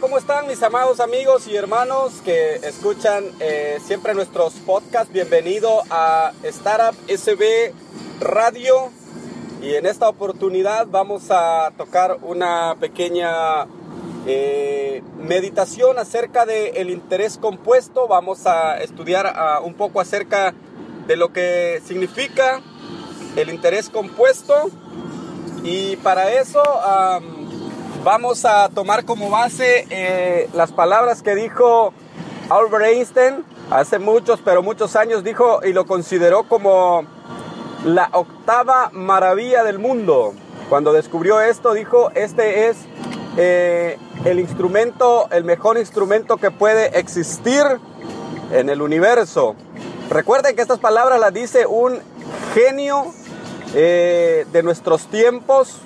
¿Cómo están mis amados amigos y hermanos que escuchan eh, siempre nuestros podcasts? Bienvenido a Startup SB Radio y en esta oportunidad vamos a tocar una pequeña eh, meditación acerca del interés compuesto. Vamos a estudiar ah, un poco acerca de lo que significa el interés compuesto y para eso vamos a tomar como base eh, las palabras que dijo Albert Einstein hace muchos, pero muchos años, dijo y lo consideró como la octava maravilla del mundo. Cuando descubrió esto, dijo, este es eh, el instrumento, el mejor instrumento que puede existir en el universo. Recuerden que estas palabras las dice un genio eh, de nuestros tiempos,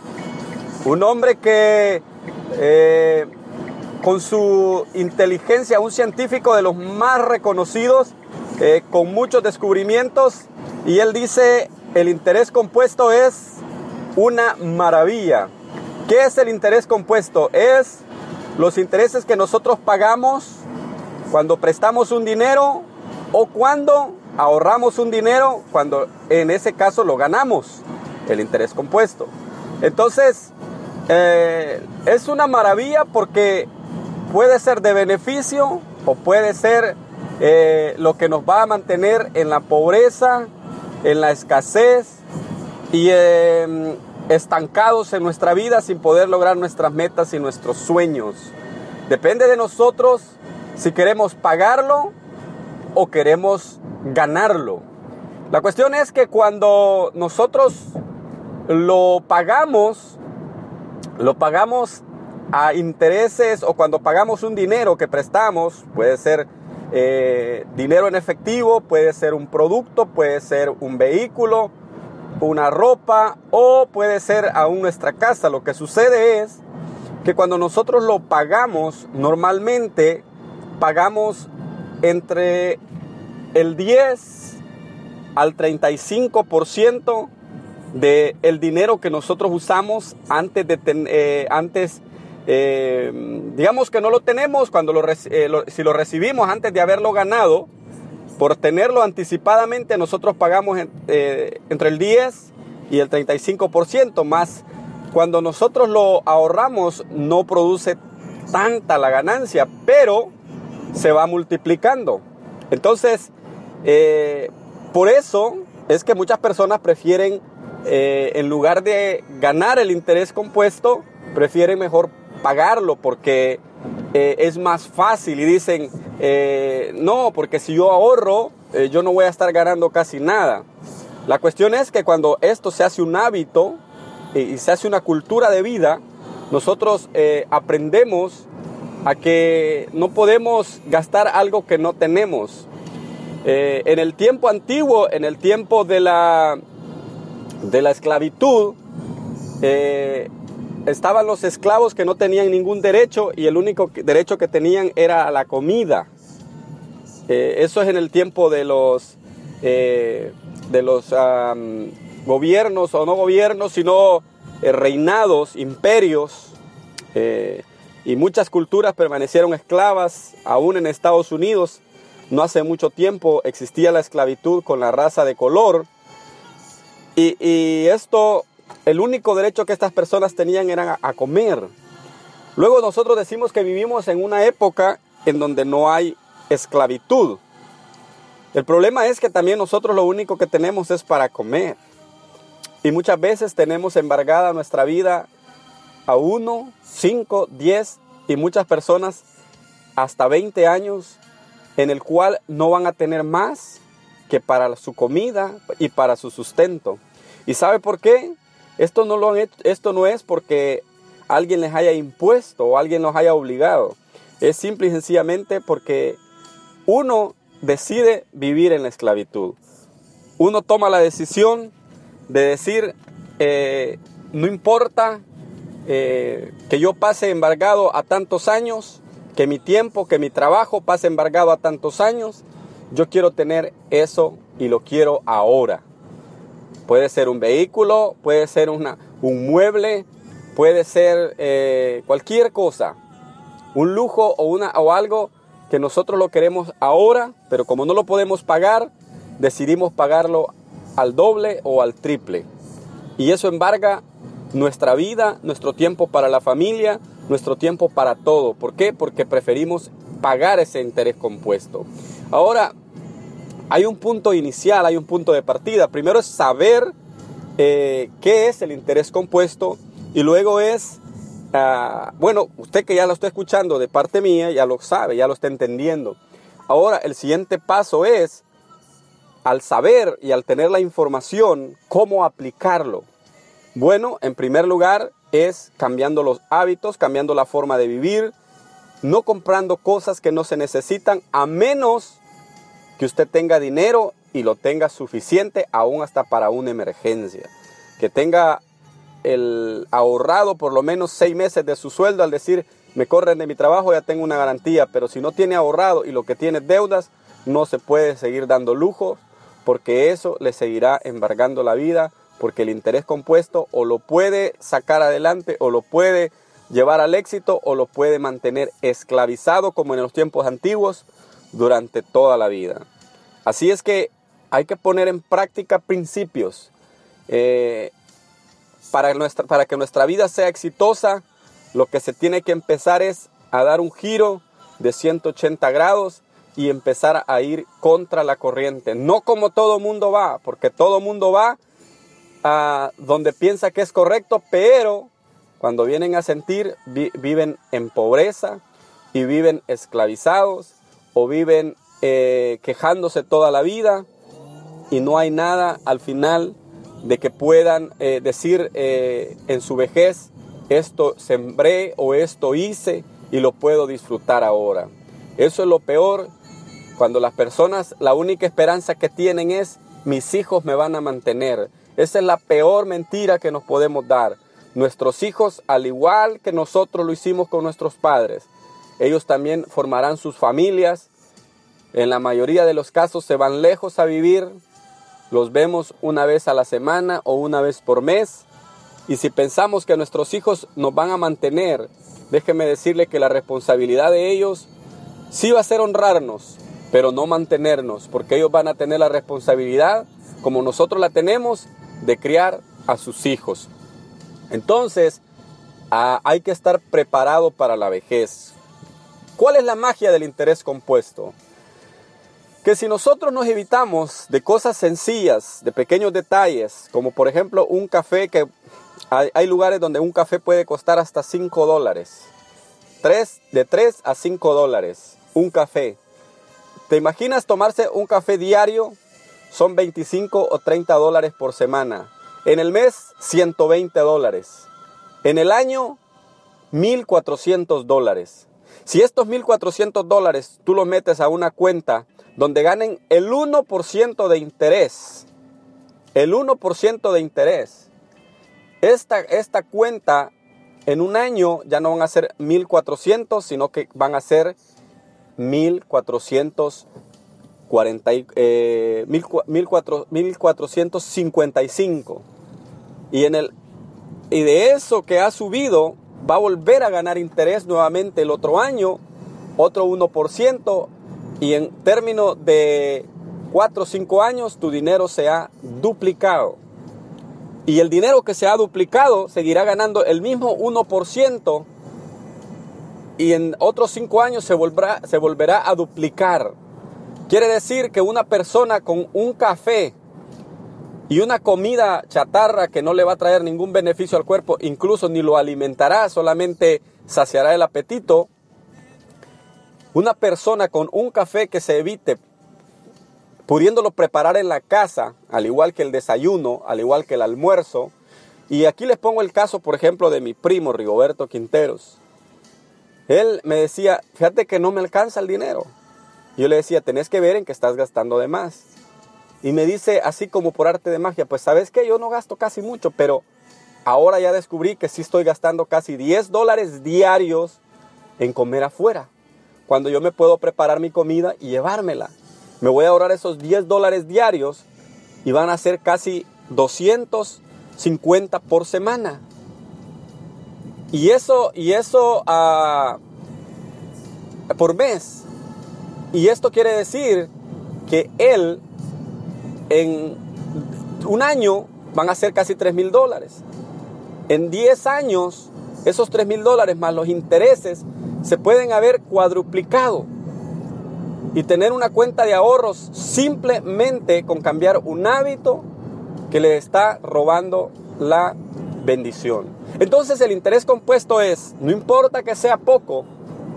un hombre que eh, con su inteligencia, un científico de los más reconocidos, eh, con muchos descubrimientos, y él dice, el interés compuesto es una maravilla. ¿Qué es el interés compuesto? Es los intereses que nosotros pagamos cuando prestamos un dinero o cuando ahorramos un dinero, cuando en ese caso lo ganamos, el interés compuesto. Entonces, eh, es una maravilla porque puede ser de beneficio o puede ser eh, lo que nos va a mantener en la pobreza, en la escasez y em, estancados en nuestra vida sin poder lograr nuestras metas y nuestros sueños. Depende de nosotros si queremos pagarlo o queremos ganarlo. La cuestión es que cuando nosotros lo pagamos, lo pagamos a intereses o cuando pagamos un dinero que prestamos, puede ser eh, dinero en efectivo, puede ser un producto, puede ser un vehículo, una ropa o puede ser aún nuestra casa. Lo que sucede es que cuando nosotros lo pagamos, normalmente pagamos entre el 10 al 35% de el dinero que nosotros usamos antes de eh, antes eh, digamos que no lo tenemos cuando eh, lo, si lo recibimos antes de haberlo ganado por tenerlo anticipadamente nosotros pagamos entre el 10 y el 35% más cuando nosotros lo ahorramos no produce tanta la ganancia pero se va multiplicando. Entonces por eso es que muchas personas prefieren eh, en lugar de ganar el interés compuesto, prefieren mejor pagarlo porque eh, es más fácil y dicen, eh, no, porque si yo ahorro, yo no voy a estar ganando casi nada. La cuestión es que cuando esto se hace un hábito y se hace una cultura de vida, nosotros aprendemos a que no podemos gastar algo que no tenemos. en el tiempo antiguo, en el tiempo de la, de la esclavitud, eh, estaban los esclavos que no tenían ningún derecho y el único derecho que tenían era la comida. Eh, eso es en el tiempo de los, eh, de los gobiernos o no gobiernos, sino reinados, imperios. y muchas culturas permanecieron esclavas, aún en Estados Unidos. No hace mucho tiempo existía la esclavitud con la raza de color y, esto, el único derecho que estas personas tenían era a comer. Luego nosotros decimos que vivimos en una época en donde no hay esclavitud. El problema es que también nosotros lo único que tenemos es para comer. Y muchas veces tenemos embargada nuestra vida a uno, cinco, diez y muchas personas hasta 20 años en el cual no van a tener más que para su comida y para su sustento. ¿Y sabe por qué? Esto no, lo esto no es porque alguien les haya impuesto o alguien los haya obligado. Es simple y sencillamente porque uno decide vivir en la esclavitud. Uno toma la decisión de decir, eh, no importa eh, que yo pase embargado a tantos años, que mi tiempo, que mi trabajo pase embargado a tantos años, yo quiero tener eso y lo quiero ahora. Puede ser un vehículo, puede ser una, un mueble, puede ser eh, cualquier cosa, un lujo o, una, o algo que nosotros lo queremos ahora, pero como no lo podemos pagar, decidimos pagarlo al doble o al triple. Y eso embarga nuestra vida, nuestro tiempo para la familia, nuestro tiempo para todo. ¿Por qué? Porque preferimos pagar ese interés compuesto. Ahora, hay un punto inicial, hay un punto de partida. Primero es saber eh, qué es el interés compuesto y luego es, ah, bueno, usted que ya lo está escuchando de parte mía, ya lo sabe, ya lo está entendiendo. Ahora, el siguiente paso es, al saber y al tener la información, cómo aplicarlo. Bueno, en primer lugar es cambiando los hábitos, cambiando la forma de vivir, no comprando cosas que no se necesitan, a menos que usted tenga dinero y lo tenga suficiente aún hasta para una emergencia. Que tenga el ahorrado por lo menos seis meses de su sueldo al decir, me corren de mi trabajo, ya tengo una garantía, pero si no tiene ahorrado y lo que tiene deudas, no se puede seguir dando lujo porque eso le seguirá embargando la vida, porque el interés compuesto o lo puede sacar adelante o lo puede llevar al éxito o lo puede mantener esclavizado como en los tiempos antiguos durante toda la vida. Así es que hay que poner en práctica principios. Eh, para, nuestra, para que nuestra vida sea exitosa, lo que se tiene que empezar es a dar un giro de 180 grados y empezar a ir contra la corriente. No como todo mundo va, porque todo mundo va a donde piensa que es correcto, pero cuando vienen a sentir viven en pobreza y viven esclavizados o viven eh, quejándose toda la vida y no hay nada al final de que puedan eh, decir eh, en su vejez, esto sembré o esto hice y lo puedo disfrutar ahora. Eso es lo peor cuando las personas la única esperanza que tienen es mis hijos me van a mantener. Esa es la peor mentira que nos podemos dar. Nuestros hijos, al igual que nosotros lo hicimos con nuestros padres, ellos también formarán sus familias. En la mayoría de los casos se van lejos a vivir. Los vemos una vez a la semana o una vez por mes. Y si pensamos que nuestros hijos nos van a mantener, déjeme decirle que la responsabilidad de ellos sí va a ser honrarnos, pero no mantenernos, porque ellos van a tener la responsabilidad, como nosotros la tenemos, de criar a sus hijos. Entonces, ah, hay que estar preparado para la vejez. ¿Cuál es la magia del interés compuesto? Que si nosotros nos evitamos de cosas sencillas, de pequeños detalles, como por ejemplo un café que hay, lugares donde un café puede costar hasta 5 dólares. de 3 a 5 dólares, un café. ¿Te imaginas tomarse un café diario? Son 25 o 30 dólares por semana. En el mes, 120 dólares. En el año, 1.400 dólares. Si estos 1.400 dólares tú los metes a una cuenta donde ganen el 1% de interés, el 1% de interés, esta, cuenta en un año ya no van a ser 1.400, sino que van a ser 1.440, eh, 1.455. Y, en el, y de eso que ha subido, va a volver a ganar interés nuevamente el otro año, otro 1%, y en términos de 4 o 5 años tu dinero se ha duplicado. Y el dinero que se ha duplicado seguirá ganando el mismo 1% y en otros 5 años se volverá, se volverá a duplicar. Quiere decir que una persona con un café y una comida chatarra que no le va a traer ningún beneficio al cuerpo, incluso ni lo alimentará, solamente saciará el apetito. Una persona con un café que se evite pudiéndolo preparar en la casa, al igual que el desayuno, al igual que el almuerzo. Y aquí les pongo el caso, por ejemplo, de mi primo Rigoberto Quinteros. Él me decía, fíjate que no me alcanza el dinero. Yo le decía, tenés que ver en que estás gastando de más. Y me dice, así como por arte de magia, pues sabes que yo no gasto casi mucho, pero ahora ya descubrí que sí estoy gastando casi 10 dólares diarios en comer afuera. Cuando yo me puedo preparar mi comida y llevármela. Me voy a ahorrar esos 10 dólares diarios y van a ser casi 250 por semana. Y eso, y eso uh, por mes. Y esto quiere decir que él en un año van a ser casi 3 mil dólares. En 10 años, esos 3 mil dólares más los intereses se pueden haber cuadruplicado. Y tener una cuenta de ahorros simplemente con cambiar un hábito que le está robando la bendición. Entonces el interés compuesto es, no importa que sea poco,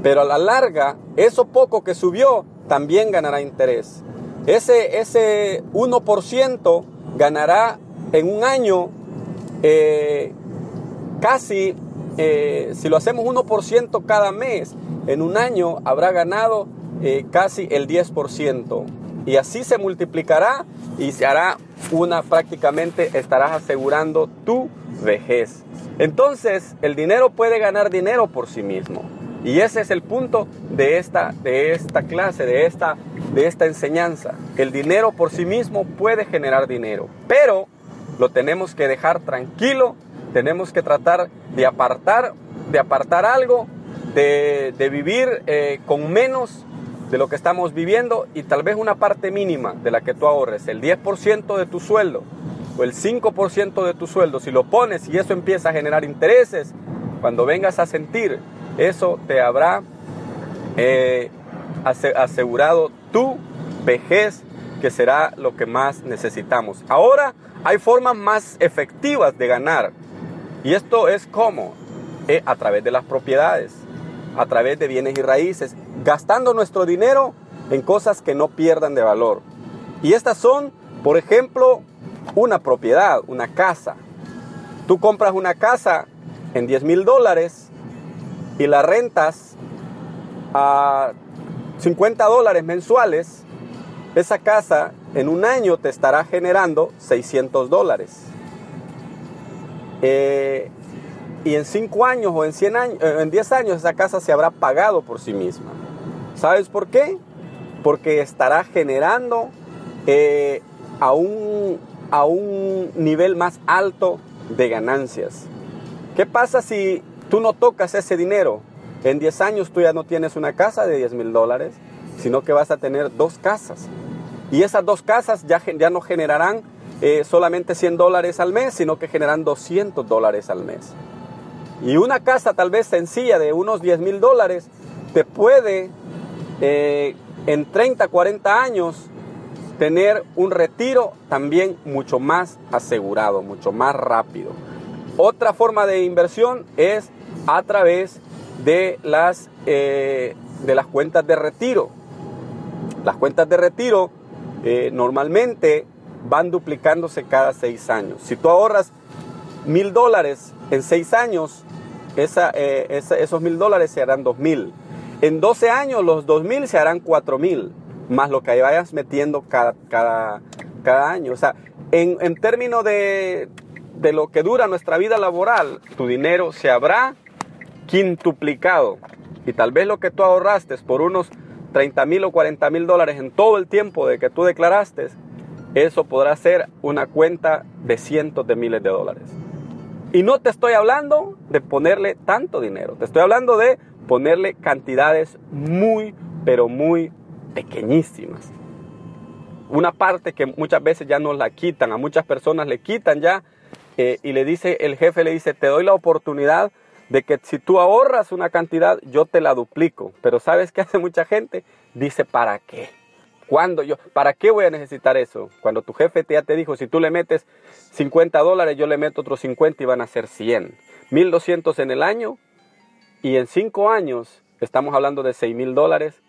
pero a la larga, eso poco que subió también ganará interés. Ese, ese 1% ganará en un año eh, casi, eh, si lo hacemos 1% cada mes, en un año habrá ganado eh, casi el 10%. Y así se multiplicará y se hará una prácticamente, estarás asegurando tu vejez. Entonces, el dinero puede ganar dinero por sí mismo. Y ese es el punto de esta, de esta clase, de esta, de esta enseñanza. El dinero por sí mismo puede generar dinero, pero lo tenemos que dejar tranquilo, tenemos que tratar de apartar, de apartar algo, de, vivir eh, con menos de lo que estamos viviendo y tal vez una parte mínima de la que tú ahorres, el 10% de tu sueldo o el 5% de tu sueldo, si lo pones y eso empieza a generar intereses, cuando vengas a sentir eso te habrá eh, asegurado tu vejez, que será lo que más necesitamos. Ahora hay formas más efectivas de ganar. Y esto es como eh, a través de las propiedades, a través de bienes y raíces, gastando nuestro dinero en cosas que no pierdan de valor. Y estas son, por ejemplo, una propiedad, una casa. Tú compras una casa en 10 mil dólares y la rentas a 50 dólares mensuales, esa casa en un año te estará generando 600 dólares. Eh, y en 5 años o en, 100 años, eh, en 10 años esa casa se habrá pagado por sí misma. ¿Sabes por qué? Porque estará generando eh, a, un, a un nivel más alto de ganancias. ¿Qué pasa si tú no tocas ese dinero, en 10 años tú ya no tienes una casa de 10 mil dólares, sino que vas a tener dos casas. Y esas dos casas ya, ya no generarán eh, solamente 100 dólares al mes, sino que generan 200 dólares al mes. Y una casa tal vez sencilla de unos 10 mil dólares te puede eh, en 30, 40 años tener un retiro también mucho más asegurado, mucho más rápido. Otra forma de inversión es a través de las, eh, de las cuentas de retiro. Las cuentas de retiro eh, normalmente van duplicándose cada seis años. Si tú ahorras mil dólares en seis años, eh, esos mil dólares se harán dos mil. En 12 años los dos mil se harán cuatro mil, más lo que vayas metiendo cada, cada, cada año. O sea, en, en términos de, de lo que dura nuestra vida laboral, tu dinero se habrá quintuplicado. Y tal vez lo que tú ahorraste por unos 30 mil o 40 mil dólares en todo el tiempo de que tú declaraste, eso podrá ser una cuenta de cientos de miles de dólares. Y no te estoy hablando de ponerle tanto dinero, te estoy hablando de ponerle cantidades muy, pero muy pequeñísimas. Una parte que muchas veces ya nos la quitan, a muchas personas le quitan ya eh, y le dice, el jefe le dice, te doy la oportunidad de que si tú ahorras una cantidad, yo te la duplico. Pero ¿sabes qué hace mucha gente? Dice, ¿para qué? ¿Cuándo yo? ¿Para qué voy a necesitar eso? Cuando tu jefe ya te dijo, si tú le metes 50 dólares, yo le meto otros 50 y van a ser 100. 1200 en el año y en 5 años estamos hablando de 6 mil dólares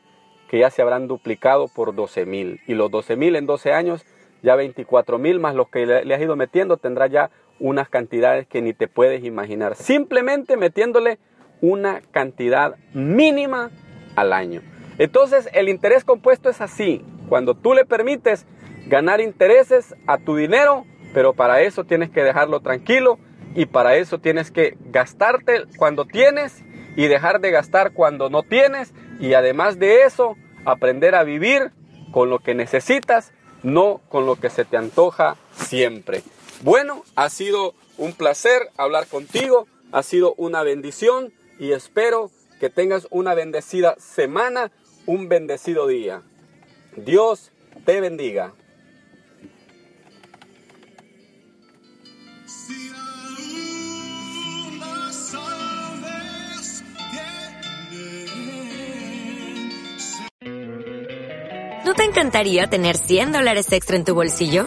que ya se habrán duplicado por 12 mil. Y los 12 mil en 12 años, ya 24 mil más los que le, has ido metiendo, tendrá ya unas cantidades que ni te puedes imaginar. Simplemente metiéndole una cantidad mínima al año. Entonces el interés compuesto es así. Cuando tú le permites ganar intereses a tu dinero, pero para eso tienes que dejarlo tranquilo y para eso tienes que gastarte cuando tienes y dejar de gastar cuando no tienes y además de eso aprender a vivir con lo que necesitas, no con lo que se te antoja siempre. Bueno, ha sido un placer hablar contigo, ha sido una bendición y espero que tengas una bendecida semana, un bendecido día. Dios te bendiga. ¿No te encantaría tener 100 dólares extra en tu bolsillo?